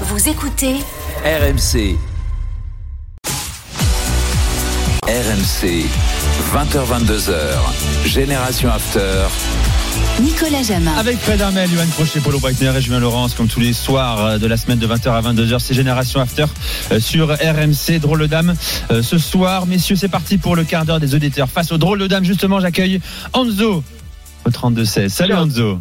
Vous écoutez RMC. RMC. 20h22h. Génération After. Nicolas Jamin. Avec Fred Armel, Johan Crochet, Paulo Breitner et Julien Laurence, comme tous les soirs euh, de la semaine de 20h à 22h, c'est Génération After euh, sur RMC. Drôle de dame. Euh, Ce soir, messieurs, c'est parti pour le quart d'heure des auditeurs. Face au drôle de dame, justement, j'accueille Anzo au 32-16. Salut Anzo.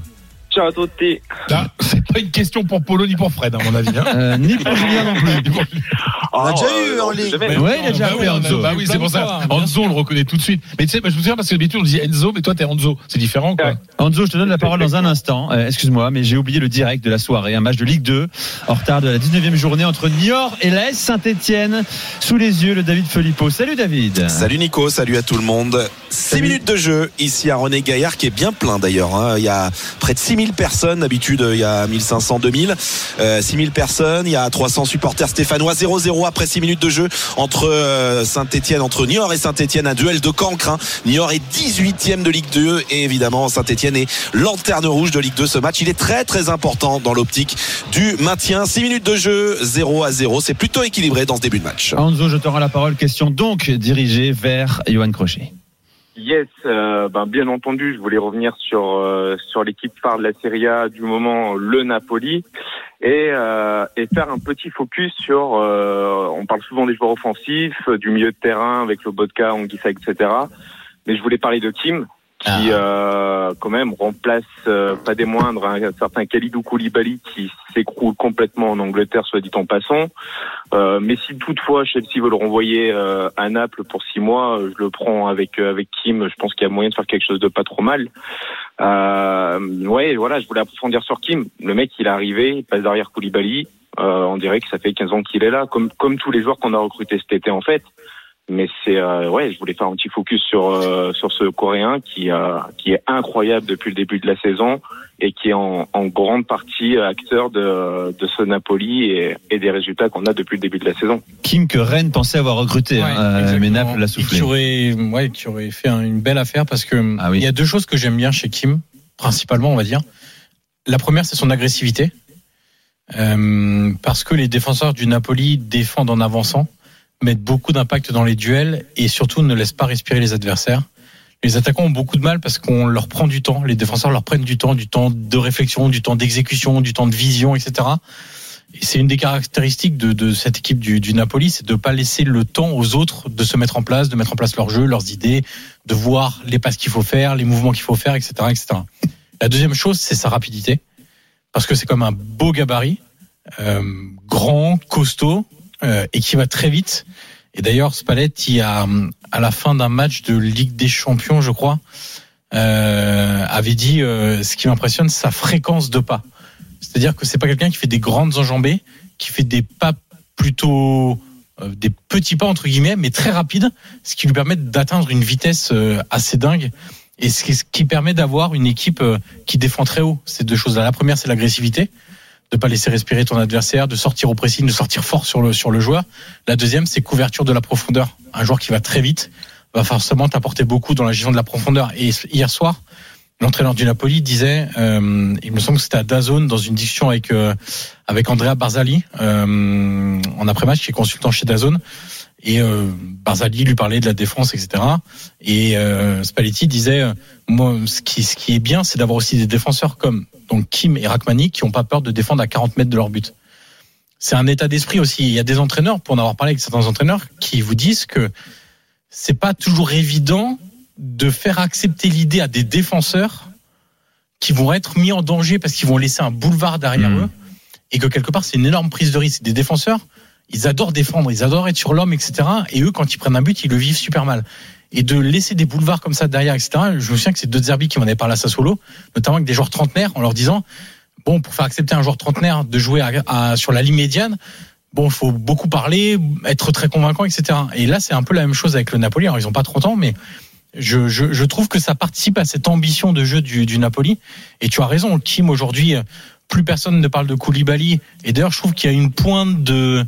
Ciao à tutti. Là, c'est pas une question pour Polo ni pour Fred, à mon avis. Hein. Euh, ni pour Julien non plus. On a déjà eu en ligne. Mais Ouais, il a déjà bah oui, Enzo. Bah oui, c'est pour ça. Enzo, on le reconnaît tout de suite. Mais tu sais, bah, je me souviens parce que d'habitude on dit Enzo, mais toi t'es Enzo. C'est différent, quoi. Ouais. Anzo, je te donne la parole dans un instant. Euh, Excuse-moi, mais j'ai oublié le direct de la soirée. Un match de Ligue 2 en retard de la 19e journée entre Niort et l'AS Saint-Etienne. Sous les yeux, le David Filippo. Salut David. Salut Nico, salut à tout le monde. 6 Salut. minutes de jeu ici à René Gaillard qui est bien plein d'ailleurs. hein. Il y a près de 6000 personnes, d'habitude il y a 1500, 2000. Euh, 6000 personnes, il y a 300 supporters stéphanois. 0-0 après 6 minutes de jeu entre euh, Saint-Etienne, entre Niort et Saint-Etienne. Un duel de cancre. hein. Niort est 18e de Ligue 2 et évidemment Saint-Etienne est lanterne rouge de Ligue 2. Ce match, il est très très important dans l'optique du maintien. 6 minutes de jeu, 0 à 0. C'est plutôt équilibré dans ce début de match. Anzo, je te rends la parole. Question donc dirigée vers Johan Crochet. Yes, euh, ben, bien entendu, je voulais revenir sur euh, sur l'équipe phare de la Serie A du moment, le Napoli, et euh, et faire un petit focus sur. euh, on parle souvent des joueurs offensifs, du milieu de terrain avec le Bodka, Anguissa, etc. Mais je voulais parler de Kim, qui euh, quand même remplace euh, pas des moindres un certain Khalidou Koulibaly qui s'écroule complètement en Angleterre, soit dit en passant. Euh, mais si toutefois Chelsea veut le renvoyer euh, à Naples pour six mois, euh, je le prends avec euh, avec Kim. Je pense qu'il y a moyen de faire quelque chose de pas trop mal. Euh, ouais, voilà, je voulais approfondir sur Kim. Le mec, il est arrivé, il passe derrière Koulibaly. Euh, on dirait que ça fait 15 ans qu'il est là, comme comme tous les joueurs qu'on a recrutés cet été en fait. Mais c'est euh, ouais, je voulais faire un petit focus sur euh, sur ce Coréen qui euh, qui est incroyable depuis le début de la saison et qui est en, en grande partie acteur de de ce Napoli et, et des résultats qu'on a depuis le début de la saison. Kim que Rennes pensait avoir recruté, hein, euh, mais Naples l'a Et soufflé. Qui aurait, ouais, qui aurait fait un- une belle affaire parce que Ah oui. il y a deux choses que j'aime bien chez Kim, principalement, on va dire. La première, c'est son agressivité. Euh, parce que les défenseurs du Napoli défendent en avançant, mettent beaucoup d'impact dans les duels et surtout ne laissent pas respirer les adversaires. Les attaquants ont beaucoup de mal parce qu'on leur prend du temps, les défenseurs leur prennent du temps, du temps de réflexion, du temps d'exécution, du temps de vision, etc. Et c'est une des caractéristiques de, cette équipe du, du Napoli, c'est de ne pas laisser le temps aux autres de se mettre en place, de mettre en place leur jeu, leurs idées, de voir les passes qu'il faut faire, les mouvements qu'il faut faire, etc., etc. La deuxième chose, c'est sa rapidité, parce que c'est comme un beau gabarit, euh, grand, costaud, euh, et qui va très vite. Et d'ailleurs, Spalletti à la fin d'un match de Ligue des Champions, je crois, euh, avait dit euh, ce qui m'impressionne, sa fréquence de pas. C'est-à-dire que c'est pas quelqu'un qui fait des grandes enjambées, qui fait des pas plutôt des petits pas entre guillemets, mais très rapides, ce qui lui permet d'atteindre une vitesse assez dingue et ce qui, permet d'avoir une équipe qui défend très haut. Ces deux choses-là. La première, c'est l'agressivité, de pas laisser respirer ton adversaire, de sortir au pressing, de sortir fort sur le sur le joueur. La deuxième, c'est couverture de la profondeur. Un joueur qui va très vite va forcément t'apporter beaucoup dans la gestion de la profondeur. Et hier soir, l'entraîneur du Napoli disait, euh, il me semble que c'était à Dazone dans une discussion avec euh, avec Andrea Barzali euh, en après-match, qui est consultant chez Dazone. Et euh, Barzali lui parlait de la défense, etc. Et euh, Spalletti disait, euh, moi, ce qui, ce qui est bien, c'est d'avoir aussi des défenseurs comme donc Kim et Rachmani qui n'ont pas peur de défendre à 40 mètres de leur but. C'est un état d'esprit aussi. Il y a des entraîneurs, pour en avoir parlé avec certains entraîneurs, qui vous disent que c'est pas toujours évident de faire accepter l'idée à des défenseurs qui vont être mis en danger parce qu'ils vont laisser un boulevard derrière Mmh. eux et que quelque part c'est une énorme prise de risque. Des défenseurs, ils adorent défendre, ils adorent être sur l'homme, etc. Et eux, quand ils prennent un but, ils le vivent super mal. Et de laisser des boulevards comme ça derrière, etc. Je me souviens que c'est deux Zerbi qui m'en avaient parlé à Sassuolo, notamment avec des joueurs trentenaires, en leur disant bon, pour faire accepter un joueur trentenaire de jouer à- à- sur la ligne médiane, bon, il faut beaucoup parler, être très convaincant, etc. Et là, c'est un peu la même chose avec le Napoli. Alors, ils ont pas 30 ans, mais je, je, je trouve que ça participe à cette ambition de jeu du, du Napoli. Et tu as raison, Kim, aujourd'hui, plus personne ne parle de Koulibaly. Et d'ailleurs, je trouve qu'il y a une pointe de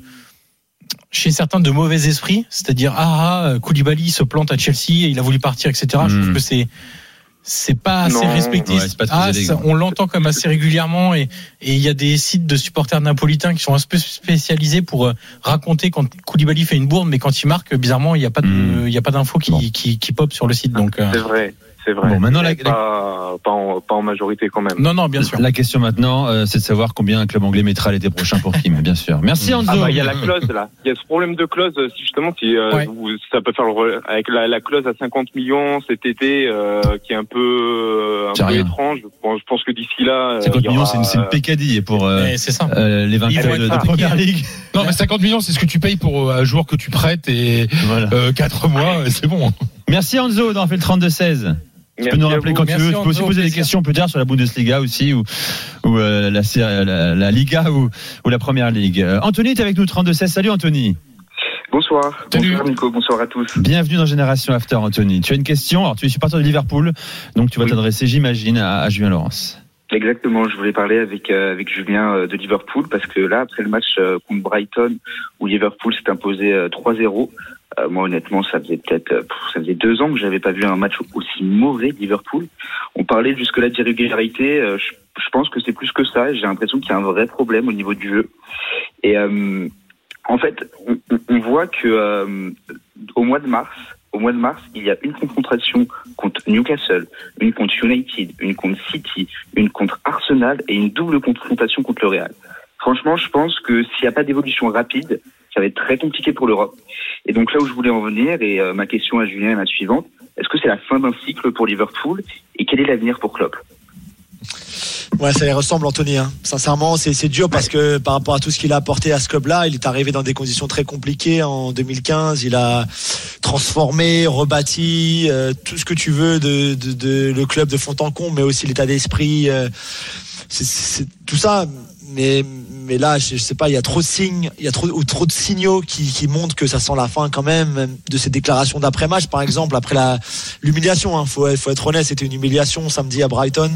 chez certains de mauvais esprit, c'est-à-dire ah, ah Koulibaly se plante à Chelsea, il a voulu partir, etc. Je trouve que c'est c'est pas assez Non, respecté. ouais, pas Ah, ça, on l'entend comme assez régulièrement et et il y a des sites de supporters napolitains qui sont un peu spécialisés pour euh, raconter quand Koulibaly fait une bourde, mais quand il marque, bizarrement, il n'y a pas de, Hmm. il y a pas d'infos qui, Bon. qui, qui pop sur le site. Donc, euh, C'est vrai, c'est vrai. Bon, maintenant, la- pas, pas, en, pas en majorité quand même. non, non, bien sûr. La question maintenant, euh, c'est de savoir combien un club anglais mettra l'été prochain pour Kim, bien sûr. Merci Enzo. Ah bah il y a la clause là, il y a ce problème de clause euh, si justement si euh, Ouais. vous- ça peut faire le avec la, la clause à 50 millions cet été euh, qui est un peu euh, un C'est peu étrange. Bon, je pense que d'ici là, euh, 50 il y millions, c'est une, c'est une pécadille pour euh, euh, les Ils vainqueurs vont de, être de impliqués. première ligue. Non, mais 50 millions, c'est ce que tu payes pour euh, un joueur que tu prêtes et Voilà. euh, 4 mois, euh, c'est bon. Merci Enzo d'avoir fait le 32-16. Tu peux nous rappeler quand tu veux. Tu peux aussi poser des questions plus tard sur la Bundesliga aussi ou, ou euh, la, la, la Liga ou, ou la Première Ligue. Euh, Anthony est avec nous 32-16. Salut Anthony. Bonsoir. Salut. Bonsoir Nico, bonsoir à tous. Bienvenue dans Génération After Anthony. Tu as une question. Alors tu es supporter de Liverpool, donc tu vas Oui. t'adresser, j'imagine, à, à Julien Laurence. Exactement, je voulais parler avec euh, avec Julien euh, de Liverpool parce que là après le match euh, contre Brighton où Liverpool s'est imposé euh, 3-0, euh, moi honnêtement ça faisait peut-être euh, ça faisait deux ans que j'avais pas vu un match aussi mauvais de Liverpool. On parlait jusque là d'irrégularité, euh, je, pense que c'est plus que ça. J'ai l'impression qu'il y a un vrai problème au niveau du jeu et euh, en fait on voit que euh, au mois de mars au mois de mars, il y a une confrontation contre Newcastle, une contre United, une contre City, une contre Arsenal et une double confrontation contre le Real. Franchement, je pense que s'il n'y a pas d'évolution rapide, ça va être très compliqué pour l'Europe. Et donc là où je voulais en venir, et euh, ma question à Julien est la suivante, est-ce que c'est la fin d'un cycle pour Liverpool et quel est l'avenir pour Klopp? Ouais, ça y ressemble, Anthony. Hein. Sincèrement, c'est dur parce que par rapport à tout ce qu'il a apporté à ce club-là, il est arrivé dans des conditions très compliquées en 2015. Il a transformé, rebâti euh, tout ce que tu veux de, de, de le club de comble, mais aussi l'état d'esprit. euh, tout ça. Mais mais là, je, je sais pas, il y a trop de signes, il y a trop ou trop de signaux qui, montrent que ça sent la fin quand même de ces déclarations d'après-match, par exemple, après la l'humiliation. Hein, faut faut être honnête, c'était une humiliation samedi à Brighton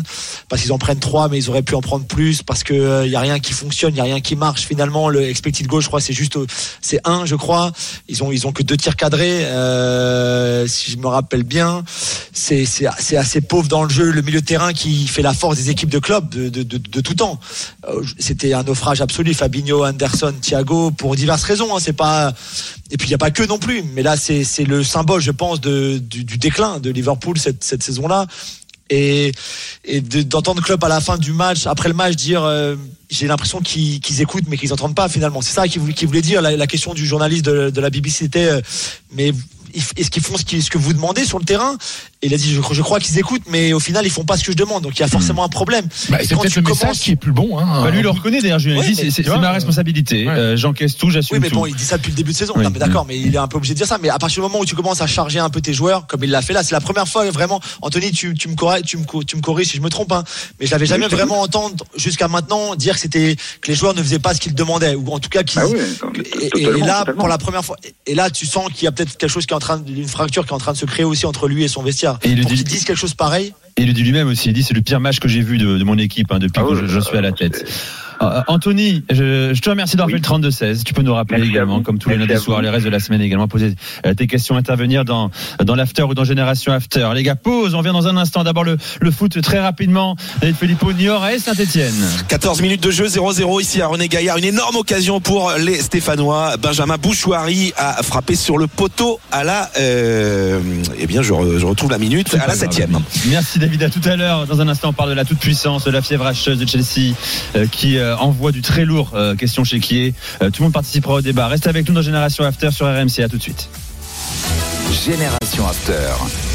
parce qu'ils en prennent trois, mais ils auraient pu en prendre plus parce que euh, il y a rien qui fonctionne, il y a rien qui marche. Finalement, le expected goal, je crois, c'est juste, c'est un, je crois. Ils ont ils ont que deux tirs cadrés, euh, si je me rappelle bien. C'est c'est assez pauvre dans le jeu. Le milieu de terrain qui fait la force des équipes de club de, de tout temps. Euh, C'était un naufrage absolu. Fabinho, Anderson, Thiago, pour diverses raisons. Hein, c'est pas et puis il n'y a pas que non plus. Mais là, c'est le symbole, je pense, de, du, déclin de Liverpool cette, cette saison-là. Et, et de- d'entendre Klopp à la fin du match, après le match, dire euh, j'ai l'impression qu'ils qu'ils écoutent mais qu'ils n'entendent pas finalement. C'est ça qu'il voulait, dire. La, la question du journaliste de, de la BBC était euh, mais est-ce qu'ils font ce, que vous demandez sur le terrain? Et il a dit je, je crois qu'ils écoutent mais au final ils font pas ce que je demande. Donc il y a forcément un problème. Bah, c'est quand peut-être tu le message commences- qui est plus bon. Hein. Bah, lui, il le reconnaît d'ailleurs, dit, mais c'est- ma euh, responsabilité. ouais. Euh, J'encaisse tout, j'assume Oui, mais tout. bon, il dit ça depuis le début de saison. Oui. D'accord, mais il est un peu obligé de dire ça. Mais à partir du moment où tu commences à charger un peu tes joueurs, comme il l'a fait là, c'est la première fois vraiment. Anthony, tu, tu me corriges, tu me, co- tu me corriges si je me trompe, hein, mais je l'avais jamais je vraiment entendu jusqu'à maintenant dire que c'était que les joueurs ne faisaient pas ce qu'ils demandaient, ou en tout cas qu'ils. Ah mais et, là, pour la première fois, et là, tu sens qu'il y a peut-être quelque chose qui est en train, une fracture qui est en train de se créer aussi entre lui et son vestiaire. Et il le pour dit- disent quelque chose pareil. Et il le dit lui-même aussi. Il dit c'est le pire match que j'ai vu de, de mon équipe hein, depuis Ah que oui, je, je suis à la euh, tête. Euh, Anthony, je, je te remercie d'avoir Oui. fait le 32-16. Tu peux nous rappeler Merci également, comme tous les lundis soirs, les restes de la semaine également, poser euh, tes questions, intervenir dans, dans l'after ou dans Génération After. Les gars, pause. On vient dans un instant. D'abord le, le foot très rapidement. David Filippo, Niort et Saint-Etienne. 14 minutes de jeu, 0-0 ici à René Gaillard. Une énorme occasion pour les Stéphanois. Benjamin Bouchouari a frappé sur le poteau à la. Euh, eh bien, je, re- je retrouve la minute à la septième. Merci David, à tout à l'heure. Dans un instant, on parle de la toute puissance, de la fièvre hacheuse de Chelsea euh, qui euh, envoie du très lourd. Euh, question chez qui est. Euh, tout le monde participera au débat. Reste avec nous dans Génération After sur RMC. À tout de suite. Génération After.